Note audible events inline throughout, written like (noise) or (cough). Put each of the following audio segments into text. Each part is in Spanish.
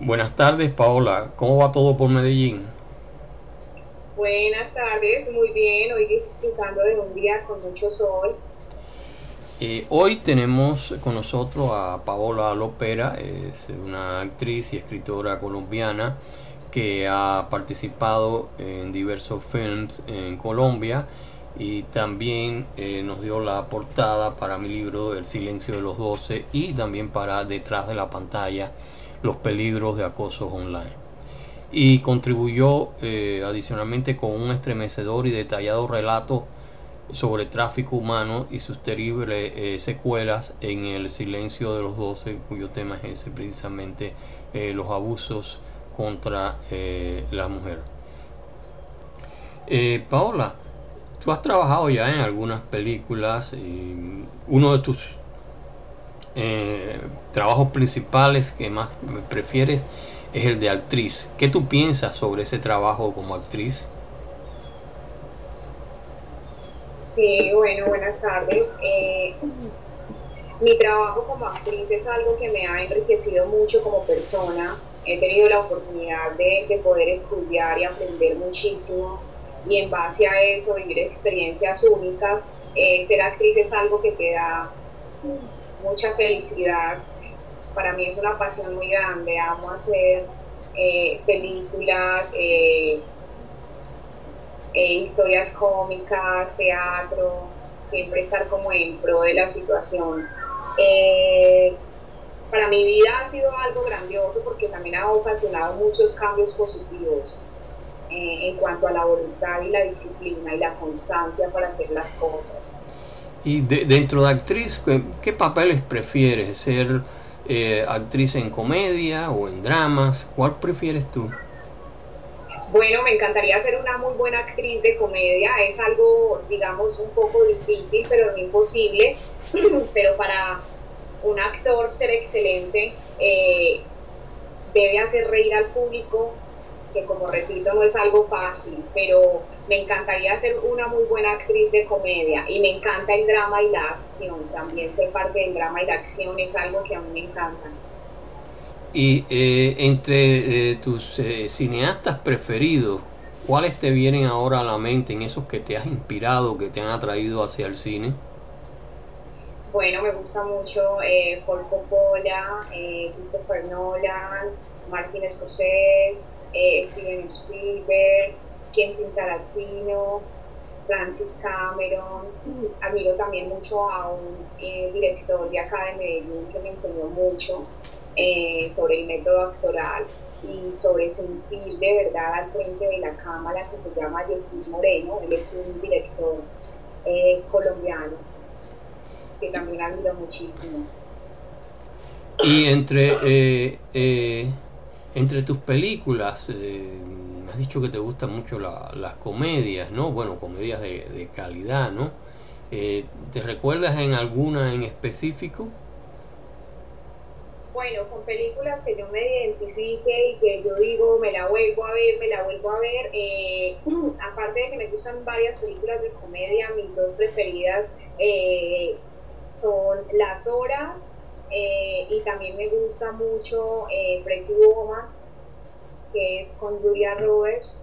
Buenas tardes, Paola. ¿Cómo va todo por Medellín? Buenas tardes, muy bien. Hoy disfrutando de un día con mucho sol. Eh, hoy tenemos con nosotros a Paola Lopera, es una actriz y escritora colombiana que ha participado en diversos films en Colombia y también eh, nos dio la portada para mi libro El silencio de los doce y también para Detrás de la pantalla, los peligros de acoso online. Y contribuyó eh, adicionalmente con un estremecedor y detallado relato sobre tráfico humano y sus terribles eh, secuelas en El silencio de los doce, cuyo tema es ese precisamente los abusos contra la mujer. Paola, Tú has trabajado ya en algunas películas uno de tus eh, trabajos principales que más prefieres es el de actriz. ¿Qué tú piensas sobre ese trabajo como actriz? Sí, bueno, buenas tardes. Eh, mi trabajo como actriz es algo que me ha enriquecido mucho como persona. He tenido la oportunidad de, de poder estudiar y aprender muchísimo y en base a eso vivir experiencias únicas. Eh, ser actriz es algo que te da mucha felicidad. Para mí es una pasión muy grande. Amo hacer eh, películas, eh, historias cómicas, teatro, siempre estar como en pro de la situación. para mi vida ha sido algo grandioso porque también ha ocasionado muchos cambios positivos eh, en cuanto a la voluntad y la disciplina y la constancia para hacer las cosas. Y dentro de actriz, ¿qué, papeles prefieres? ¿Ser eh, actriz en comedia o en dramas? ¿Cuál prefieres tú? Bueno, me encantaría ser una muy buena actriz de comedia. Es algo, digamos, un poco difícil, pero no imposible. (clears throat) pero para un actor ser excelente, eh, debe hacer reír al público, que como repito no es algo fácil, pero me encantaría ser una muy buena actriz de comedia y me encanta el drama y la acción, también ser parte del drama y la acción es algo que a mí me encanta. Y eh, entre eh, tus eh, cineastas preferidos, ¿cuáles te vienen ahora a la mente en esos que te has inspirado, que te han atraído hacia el cine? Bueno, me gusta mucho eh, Paul Coppola, Christopher Nolan, Martin Scorsese, eh, Steven Spielberg, Quentin Tarantino, Francis Cameron. Admiro también mucho a un eh, director de acá de Medellín que me enseñó mucho eh, sobre el método actoral y sobre sentir de verdad al frente de la cámara que se llama Jesús Moreno. Él es un director colombiano que también admiro muchísimo. Y entre entre tus películas, eh, has dicho que te gustan mucho las comedias, ¿no? Bueno, comedias de, calidad, ¿no? Eh, ¿Te recuerdas en alguna en específico? Bueno, con películas que yo me identifique y que yo digo, me la vuelvo a ver, me la vuelvo a ver. Eh, (clears throat) aparte de que me gustan varias películas de comedia, mis dos preferidas son Las Horas eh, y también me gusta mucho eh, Pretty Woman, que es con Julia Roberts.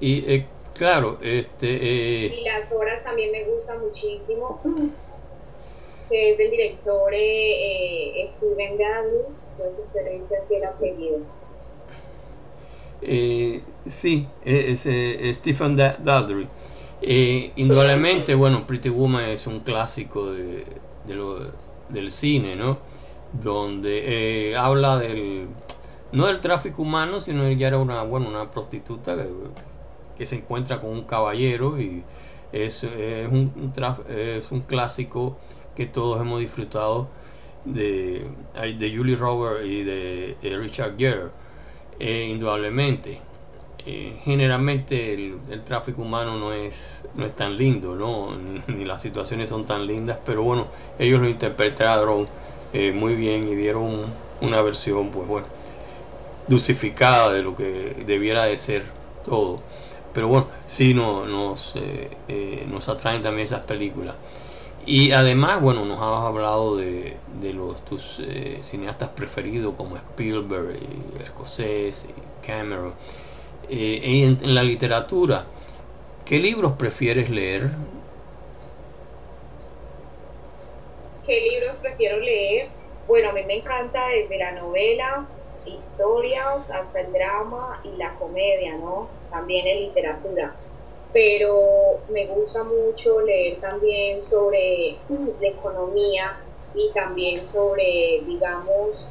Y eh, claro, este... Eh, y Las Horas también me gusta muchísimo, que es del director Steven Gadley, no sé si el apellido. sí, es, Stephen Daldry. indudablemente, bueno, Pretty Woman es un clásico de, de lo, del cine, ¿no? Donde eh, habla del, no del tráfico humano, sino ella era una, bueno, una prostituta que, se encuentra con un caballero y es, es, un, es un clásico que todos hemos disfrutado de, de Julie Roberts y de, Richard Gere, eh, indudablemente. Eh, generalmente el, tráfico humano no es, no es tan lindo, ¿no? Ni, las situaciones son tan lindas, pero bueno, ellos lo interpretaron eh, muy bien y dieron una versión, pues bueno, dulcificada de lo que debiera de ser todo. Pero bueno, sí no, nos, eh, nos atraen también esas películas. Y además, bueno, nos has hablado de, los tus cineastas preferidos como Spielberg, y Scorsese, y Cameron. Eh, en, en, la literatura, ¿qué libros prefieres leer? ¿Qué libros prefiero leer? Bueno, a mí me encanta desde la novela, historias, hasta el drama y la comedia, ¿no? También en literatura pero me gusta mucho leer también sobre la economía y también sobre, digamos,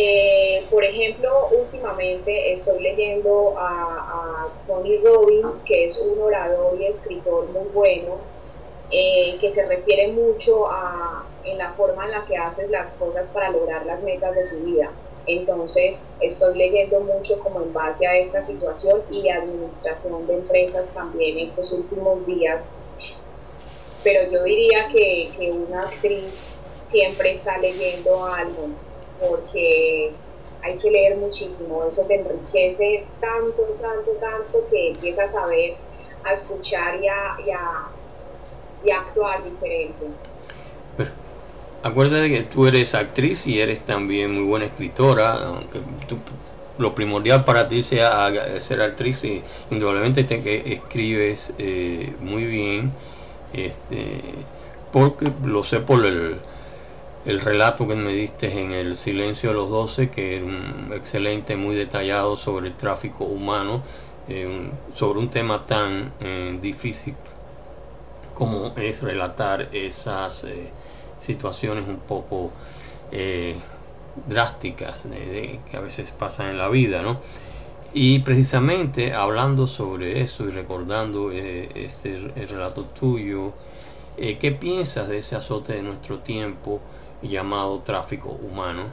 eh, por ejemplo, últimamente estoy leyendo a, Tony Robbins, que es un orador y escritor muy bueno, eh, que se refiere mucho a en la forma en la que haces las cosas para lograr las metas de tu vida. Entonces, estoy leyendo mucho como en base a esta situación y administración de empresas también estos últimos días. Pero yo diría que, que una actriz siempre está leyendo algo, porque hay que leer muchísimo, eso te enriquece tanto, tanto, tanto que empiezas a ver, a escuchar y a, y a actuar diferente. Acuérdate que tú eres actriz y eres también muy buena escritora, aunque lo primordial para ti sea ser actriz y indudablemente te, que escribes eh, muy bien, este, porque lo sé por el, el relato que me diste en El Silencio de los Doce, que es un excelente, muy detallado sobre el tráfico humano, eh, sobre un tema tan eh, difícil como es relatar esas situaciones un poco eh, drásticas que a veces pasan en la vida, ¿no? Y precisamente hablando sobre eso y recordando eh, este relato tuyo, eh, ¿qué piensas de ese azote de nuestro tiempo llamado tráfico humano?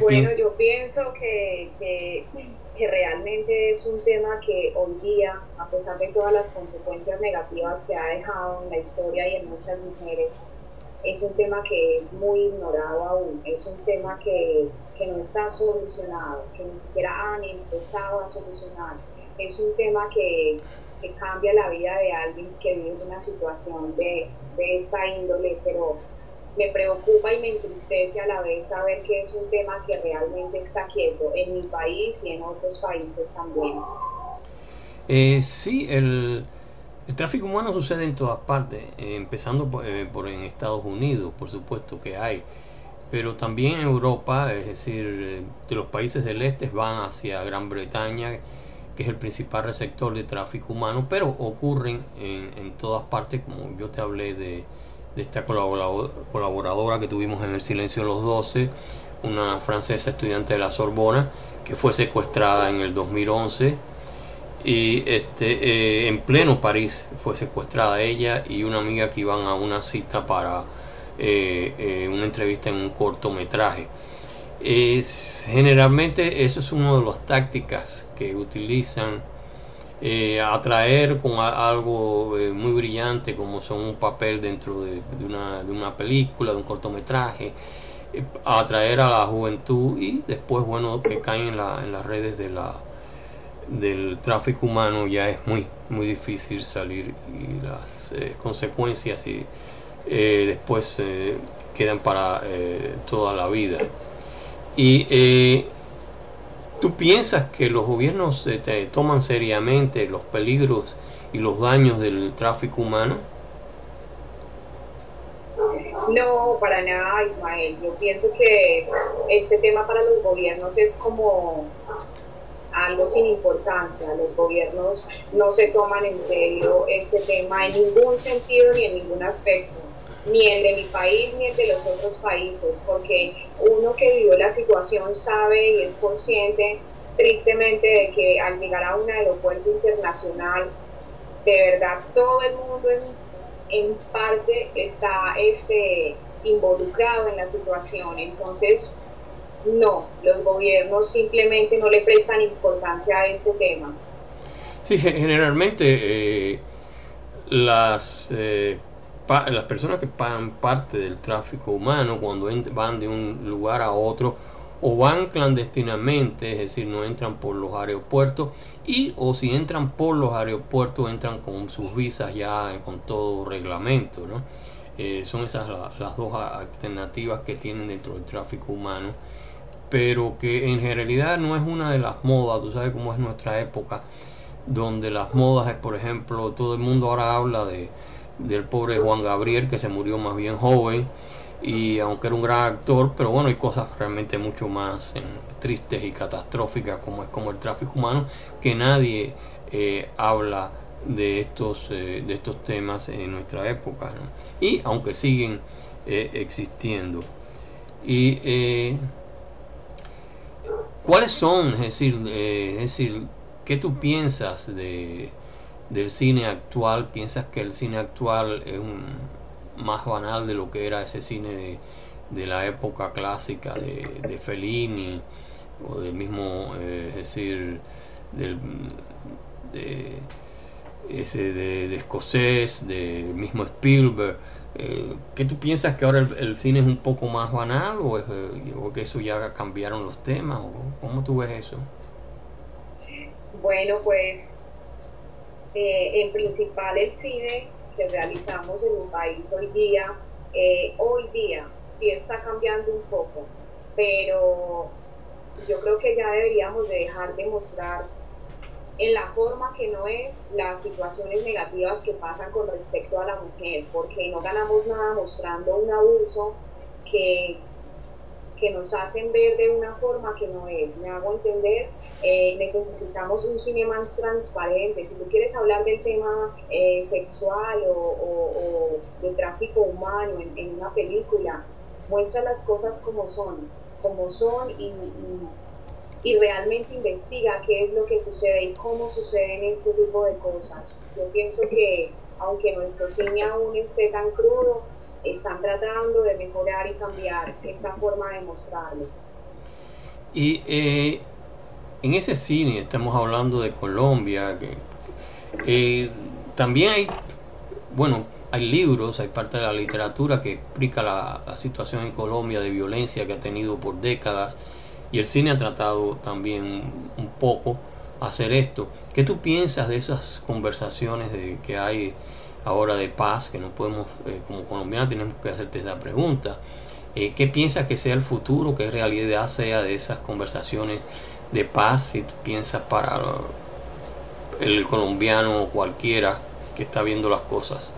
bueno, yo pienso que, que que realmente es un tema que hoy día, a pesar de todas las consecuencias negativas que ha dejado en la historia y en muchas mujeres, es un tema que es muy ignorado aún, es un tema que, que no está solucionado, que ni siquiera han empezado a solucionar, es un tema que, que cambia la vida de alguien que vive una situación de, de esta índole, pero me preocupa y me entristece a la vez saber que es un tema que realmente está quieto en mi país y en otros países también. Eh, sí, el, tráfico humano sucede en todas partes, eh, empezando eh, por, en Estados Unidos, por supuesto que hay, pero también en Europa, es decir, eh, de los países del este van hacia Gran Bretaña, que es el principal receptor de tráfico humano, pero ocurren en, todas partes, como yo te hablé de de esta colaboradora que tuvimos en el Silencio de los Doce, una francesa estudiante de la Sorbona, que fue secuestrada en el 2011 y este, eh, en pleno París fue secuestrada ella y una amiga que iban a una cita para eh, eh, una entrevista en un cortometraje. Generalmente eso es una de las tácticas que utilizan eh, atraer con algo eh, muy brillante como son un papel dentro de, una, de una, película, de un cortometraje, eh, atraer a la juventud y después, bueno, que caen en, la, en las redes de la, del tráfico humano ya es muy, muy difícil salir y las consecuencias y, después quedan para toda la vida. Y ¿Tú piensas que los gobiernos te toman seriamente los peligros y los daños del tráfico humano? No, para nada, Ismael. Yo pienso que este tema para los gobiernos es como algo sin importancia. Los gobiernos no se toman en serio este tema en ningún sentido ni en ningún aspecto ni el de mi país ni el de los otros países, porque uno que vivió la situación sabe y es consciente tristemente de que al llegar a un aeropuerto internacional, de verdad todo el mundo en, parte está este, involucrado en la situación. Entonces, no, los gobiernos simplemente no le prestan importancia a este tema. Sí, generalmente eh, las eh, las personas que pagan parte del tráfico humano cuando van de un lugar a otro o van clandestinamente, es decir, no entran por los aeropuertos y o si entran por los aeropuertos entran con sus visas ya con todo reglamento, ¿no? Eh, son esas las dos alternativas que tienen dentro del tráfico humano, pero que en realidad no es una de las modas, tú sabes cómo es nuestra época, donde las modas es, por ejemplo, todo el mundo ahora habla de, del pobre Juan Gabriel que se murió más bien joven, y aunque era un gran actor, pero bueno, hay cosas realmente mucho más eh, tristes y catastróficas como es como el tráfico humano, que nadie eh, habla de estos, eh, de estos temas en nuestra época, y aunque siguen existiendo. Y cuáles son, es decir, es decir, ¿qué tú piensas de, del cine actual? ¿Piensas que el cine actual es un más banal de lo que era ese cine de, la época clásica de, de, Fellini o del mismo, eh, es decir, del, de, ese de, escocés, del mismo Spielberg. Eh, ¿Qué tú piensas que ahora el, cine es un poco más banal o, es, eh, o que eso ya cambiaron los temas? O, ¿Cómo tú ves eso? Bueno, pues en principal el cine que realizamos en un país hoy día, eh, hoy día sí está cambiando un poco, pero yo creo que ya deberíamos de dejar de mostrar en la forma que no es las situaciones negativas que pasan con respecto a la mujer, porque no ganamos nada mostrando un abuso que, que nos hacen ver de una forma que no es. Me hago entender eh, necesitamos un cine más transparente. Si tú quieres hablar del tema eh, sexual o, de tráfico humano en, una película, muestra las cosas como son, como son y, y, realmente investiga qué es lo que sucede y cómo suceden este tipo de cosas. Yo pienso que aunque nuestro cine aún esté tan crudo, están tratando de mejorar y cambiar esta forma de mostrarlo. Y eh, en ese cine, estamos hablando de Colombia, que, eh, también hay, bueno, hay libros, hay parte de la literatura que explica la, situación en Colombia de violencia que ha tenido por décadas y el cine ha tratado también un poco hacer esto. ¿Qué tú piensas de esas conversaciones de, que hay ahora de paz, que no podemos, eh, como colombianos tenemos que hacerte esa pregunta? Eh, ¿Qué piensas que sea el futuro, qué realidad sea de esas conversaciones de paz si tú piensas para el colombiano o cualquiera que está viendo las cosas?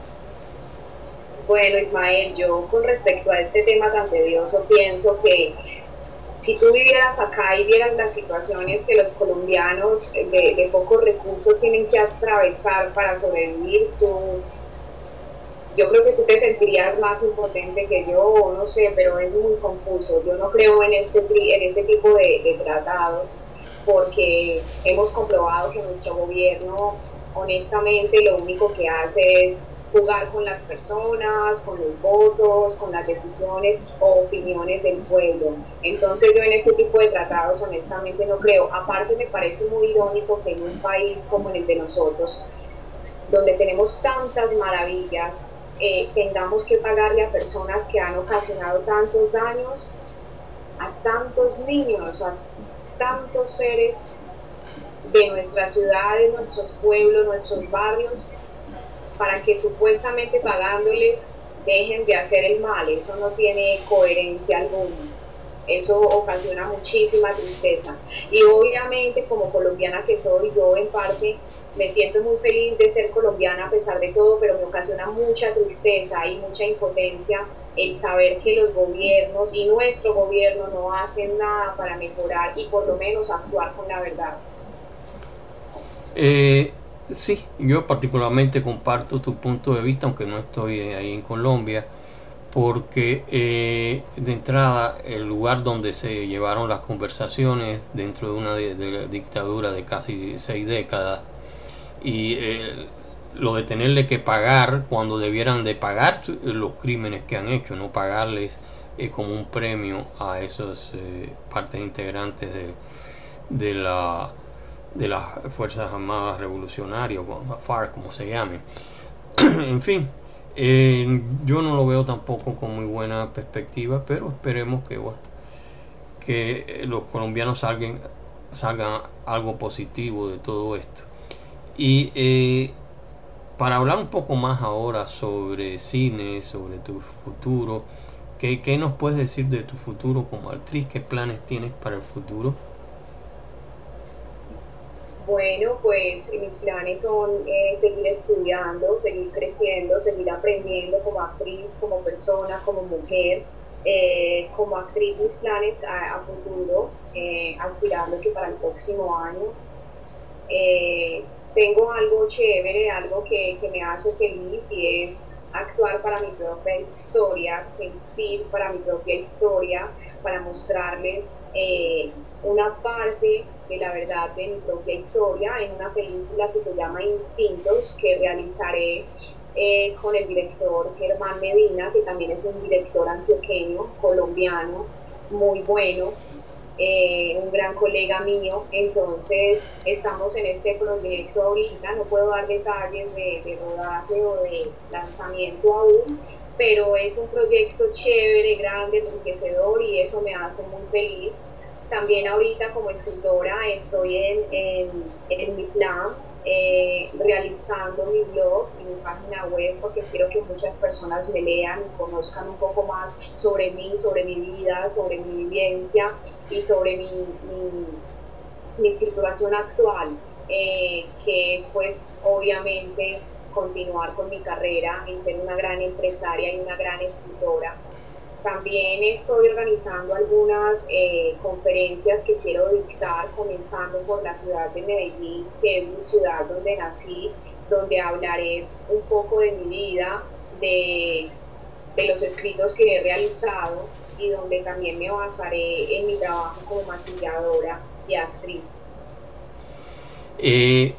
Bueno, Ismael, yo con respecto a este tema tan tedioso pienso que si tú vivieras acá y vieras las situaciones que los colombianos de, de pocos recursos tienen que atravesar para sobrevivir, tú yo creo que tú te sentirías más impotente que yo, no sé, pero es muy confuso. Yo no creo en este, en este tipo de, tratados porque hemos comprobado que nuestro gobierno honestamente lo único que hace es jugar con las personas, con los votos, con las decisiones o opiniones del pueblo. Entonces yo en este tipo de tratados honestamente no creo. Aparte me parece muy irónico que en un país como el de nosotros, donde tenemos tantas maravillas, eh, tengamos que pagarle a personas que han ocasionado tantos daños, a tantos niños, a tantos seres de nuestras ciudades, nuestros pueblos, nuestros barrios, para que supuestamente pagándoles dejen de hacer el mal. Eso no tiene coherencia alguna. Eso ocasiona muchísima tristeza. Y obviamente como colombiana que soy, yo en parte me siento muy feliz de ser colombiana a pesar de todo, pero me ocasiona mucha tristeza y mucha impotencia el saber que los gobiernos y nuestro gobierno no hacen nada para mejorar y por lo menos actuar con la verdad. Eh, sí, yo particularmente comparto tu punto de vista, aunque no estoy ahí en Colombia, porque eh, de entrada el lugar donde se llevaron las conversaciones dentro de una de, dictadura de casi seis décadas y eh, lo de tenerle que pagar cuando debieran de pagar los crímenes que han hecho, no pagarles eh, como un premio a esas partes integrantes de, de, la, de las Fuerzas Armadas Revolucionarias, como se llame. (clears throat) en fin, eh, yo no lo veo tampoco con muy buena perspectiva, pero esperemos que bueno, que los colombianos salgan, salgan algo positivo de todo esto. Y eh, para hablar un poco más ahora sobre cine, sobre tu futuro, ¿qué, ¿qué, nos puedes decir de tu futuro como actriz? ¿Qué planes tienes para el futuro? Bueno, pues mis planes son eh, seguir estudiando, seguir creciendo, seguir aprendiendo como actriz, como persona, como mujer. Eh, como actriz, mis planes a, futuro, eh, aspirando que para el próximo año tengo algo chévere, algo que, que me hace feliz y es actuar para mi propia historia, sentir para mi propia historia, para mostrarles eh, una parte de la verdad de mi propia historia. En una película que se llama Instintos, que realizaré eh, con el director Germán Medina, que también es un director antioqueño, colombiano, muy bueno, eh, un gran colega mío. Entonces, estamos en ese proyecto ahorita, no puedo dar detalles de, de rodaje o de lanzamiento aún, pero es un proyecto chévere, grande, enriquecedor y eso me hace muy feliz. También ahorita como escritora estoy en, en, mi plan, eh, realizando mi blog y mi página web porque quiero que muchas personas me lean y conozcan un poco más sobre mí, sobre mi vida, sobre mi vivencia y sobre mi, mi, situación actual, eh, que es pues obviamente continuar con mi carrera y ser una gran empresaria y una gran escritora. También estoy organizando algunas eh, conferencias que quiero dictar, comenzando por la ciudad de Medellín, que es mi ciudad donde nací, donde hablaré un poco de mi vida, de, de los escritos que he realizado y donde también me basaré en mi trabajo como maquilladora y actriz. Eh,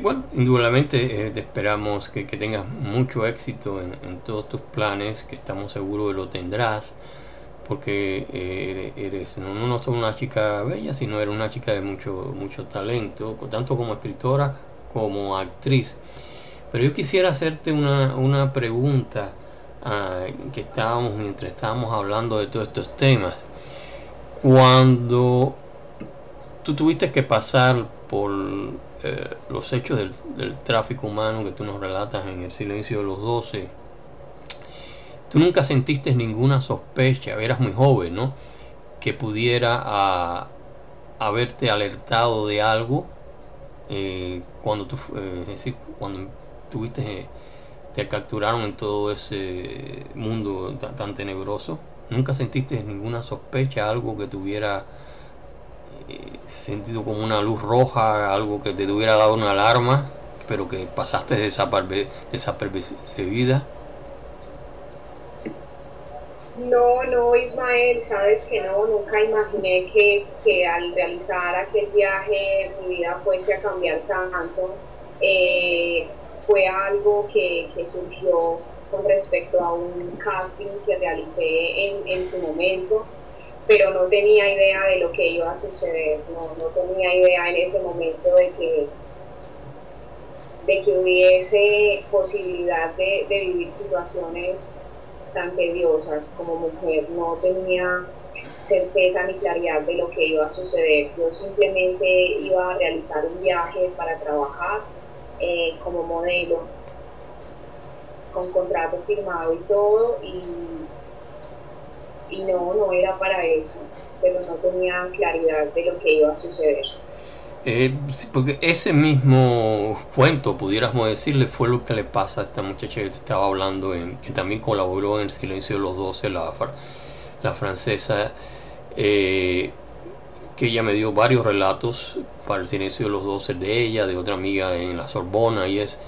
bueno, indudablemente eh, te esperamos que, tengas mucho éxito en, todos tus planes, que estamos seguros de lo tendrás, porque eh, eres no, solo una chica bella, sino eres una chica de mucho, mucho talento, tanto como escritora como actriz. Pero yo quisiera hacerte una, pregunta ah, que estábamos, mientras estábamos hablando de todos estos temas. Cuando tú tuviste que pasar por eh, los hechos del, tráfico humano que tú nos relatas en El silencio de los doce, tú nunca sentiste ninguna sospecha, eras muy joven, ¿no? Que pudiera a, haberte alertado de algo eh, cuando tú, eh, cuando tuviste, te capturaron en todo ese mundo tan tenebroso. Nunca sentiste ninguna sospecha, algo que tuviera sentido como una luz roja, algo que te hubiera dado una alarma, pero que pasaste desapercibida? No, no, Ismael, sabes que no, nunca imaginé que, que al realizar aquel viaje mi vida fuese a cambiar tanto. Eh, fue algo que, que, surgió con respecto a un casting que realicé en, en su momento no tenía idea de lo que iba a suceder, no, no tenía idea en ese momento de que, de que hubiese posibilidad de, de vivir situaciones tan tediosas como mujer, no tenía certeza ni claridad de lo que iba a suceder. Yo simplemente iba a realizar un viaje para trabajar eh, como modelo, con contrato firmado y todo, y y no, no era para eso, pero no tenía claridad de lo que iba a suceder. Eh, porque ese mismo cuento, pudiéramos decirle, fue lo que le pasa a esta muchacha que te estaba hablando, en, que también colaboró en El Silencio de los Doce, la, la francesa, eh, que ella me dio varios relatos para El Silencio de los Doce de ella, de otra amiga en la Sorbona y es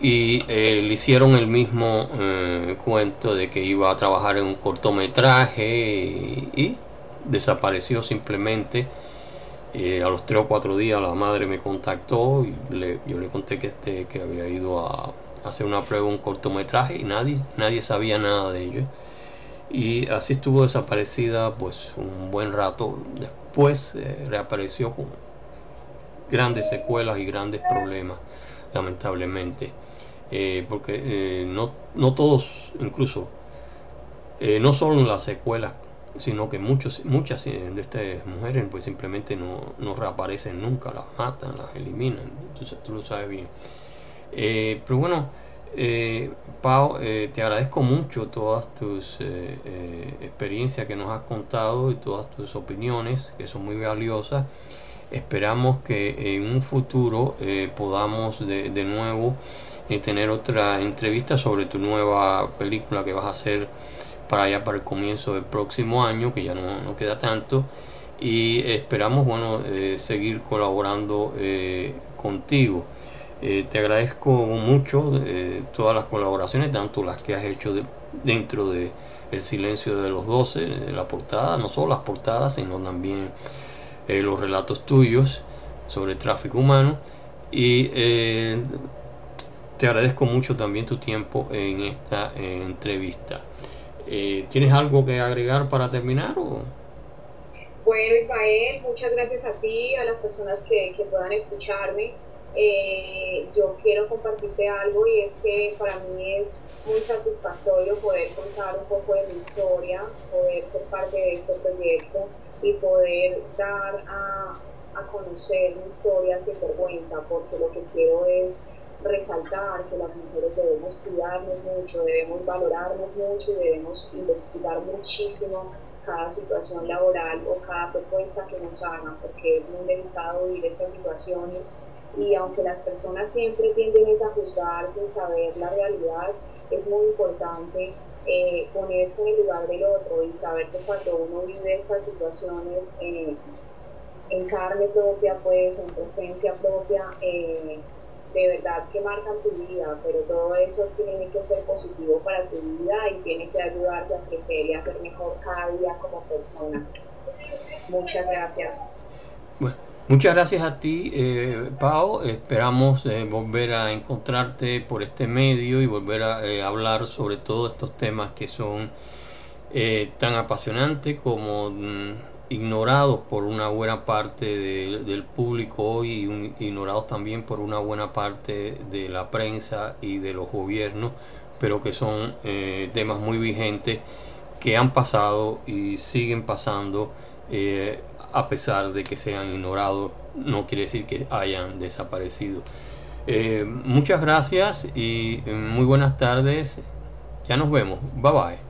y eh, le hicieron el mismo eh, cuento de que iba a trabajar en un cortometraje y, desapareció simplemente. Eh, a los tres o cuatro días la madre me contactó y yo le conté que, este, que había ido a, hacer una prueba un cortometraje y nadie, nadie sabía nada de ello. Y así estuvo desaparecida pues un buen rato. Después reapareció con grandes secuelas y grandes problemas lamentablemente. Eh, porque eh, no, no, todos, incluso, eh, no solo en las secuelas sino que muchos, muchas de estas mujeres pues simplemente no, no reaparecen nunca, las matan, las eliminan, entonces tú lo sabes bien. Pero bueno, Pau, te agradezco mucho todas tus experiencias que nos has contado y todas tus opiniones que son muy valiosas. Esperamos que en un futuro podamos de, de nuevo tener otra entrevista sobre tu nueva película que vas a hacer para allá para el comienzo del próximo año, que ya no, queda tanto. Y esperamos, bueno, eh, seguir colaborando eh, contigo. Eh, te agradezco mucho todas las colaboraciones, tanto las que has hecho dentro de El Silencio de los Doce, de la portada, no solo las portadas, sino también los relatos tuyos sobre tráfico humano. Y te agradezco mucho también tu tiempo en esta entrevista. Eh, ¿Tienes algo que agregar para terminar? O? Bueno, Ismael, muchas gracias a ti, a las personas que, puedan escucharme. Eh, yo quiero compartirte algo y es que para mí es muy satisfactorio poder contar un poco de mi historia, poder ser parte de este proyecto y poder dar a, a conocer mi historia sin vergüenza, porque lo que quiero es resaltar que las mujeres debemos cuidarnos mucho, debemos valorarnos mucho y debemos investigar muchísimo cada situación laboral o cada propuesta que nos hagan, porque es muy delicado vivir estas situaciones. Y aunque las personas siempre tienden a juzgar sin saber la realidad, es muy importante eh, ponerse en el lugar del otro y saber que cuando uno vive estas situaciones eh, en carne propia, pues en presencia propia, eh, de verdad que marcan tu vida, pero todo eso tiene que ser positivo para tu vida y tiene que ayudarte a crecer y a ser mejor cada día como persona. Muchas gracias. Bueno, muchas gracias a ti, eh, Pau. Esperamos eh, volver a encontrarte por este medio y volver a eh, hablar sobre todos estos temas que son eh, tan apasionantes como... Mm, ignorados por una buena parte del público hoy y ignorados también por una buena parte de la prensa y de los gobiernos, pero que son temas muy vigentes que han pasado y siguen pasando a pesar de que sean ignorados, no quiere decir que hayan desaparecido. Eh, muchas gracias y muy buenas tardes. Ya nos vemos. Bye bye.